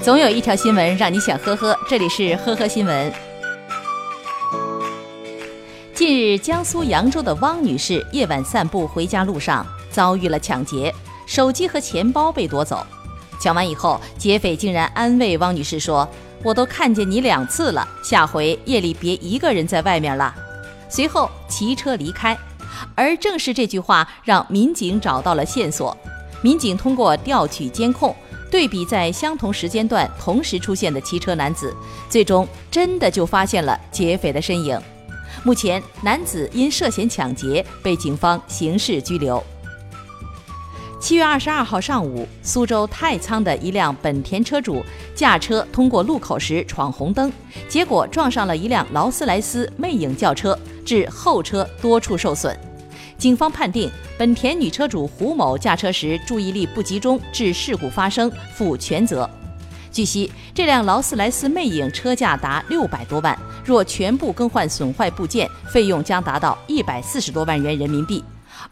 总有一条新闻让你想呵呵，这里是呵呵新闻。近日，江苏扬州的汪女士夜晚散步回家路上遭遇了抢劫，手机和钱包被夺走。抢完以后，劫匪竟然安慰汪女士说：“我都看见你两次了，下回夜里别一个人在外面了。”随后骑车离开。而正是这句话让民警找到了线索。民警通过调取监控。对比在相同时间段同时出现的骑车男子，最终真的就发现了劫匪的身影。目前，男子因涉嫌抢劫被警方刑事拘留。七月二十二号上午，苏州太仓的一辆本田车主驾车通过路口时闯红灯，结果撞上了一辆劳斯莱斯魅影轿车，致后车多处受损。警方判定，本田女车主胡某驾车时注意力不集中，致事故发生，负全责。据悉，这辆劳斯莱斯魅影车价达六百多万，若全部更换损坏部件，费用将达到一百四十多万元人民币。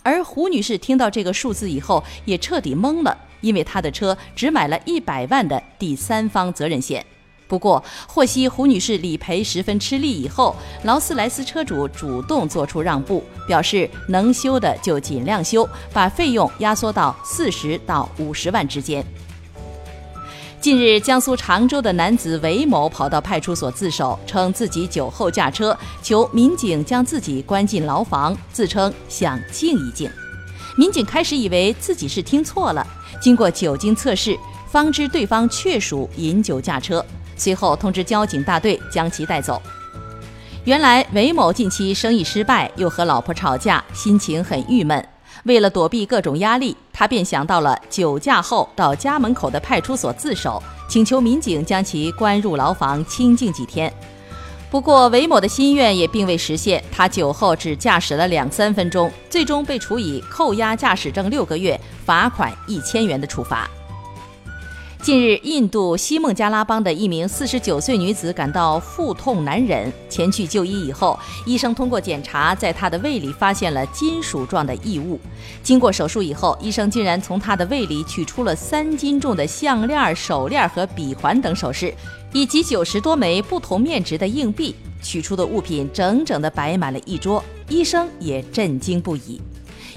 而胡女士听到这个数字以后，也彻底懵了，因为她的车只买了一百万的第三方责任险。不过，获悉胡女士理赔十分吃力以后，劳斯莱斯车主主动做出让步，表示能修的就尽量修，把费用压缩到四十到五十万之间。近日，江苏常州的男子韦某跑到派出所自首，称自己酒后驾车，求民警将自己关进牢房，自称想静一静。民警开始以为自己是听错了，经过酒精测试，方知对方确属饮酒驾车。随后通知交警大队将其带走。原来韦某近期生意失败，又和老婆吵架，心情很郁闷。为了躲避各种压力，他便想到了酒驾后到家门口的派出所自首，请求民警将其关入牢房清静几天。不过韦某的心愿也并未实现，他酒后只驾驶了两三分钟，最终被处以扣押驾驶证六个月、罚款一千元的处罚。近日，印度西孟加拉邦的一名四十九岁女子感到腹痛难忍，前去就医以后，医生通过检查，在她的胃里发现了金属状的异物。经过手术以后，医生竟然从她的胃里取出了三斤重的项链、手链和笔环等首饰，以及九十多枚不同面值的硬币。取出的物品整整的摆满了一桌，医生也震惊不已。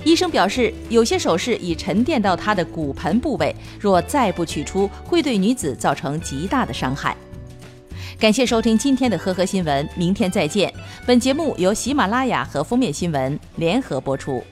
医生表示，有些首饰已沉淀到她的骨盆部位，若再不取出，会对女子造成极大的伤害。感谢收听今天的呵呵新闻，明天再见。本节目由喜马拉雅和封面新闻联合播出。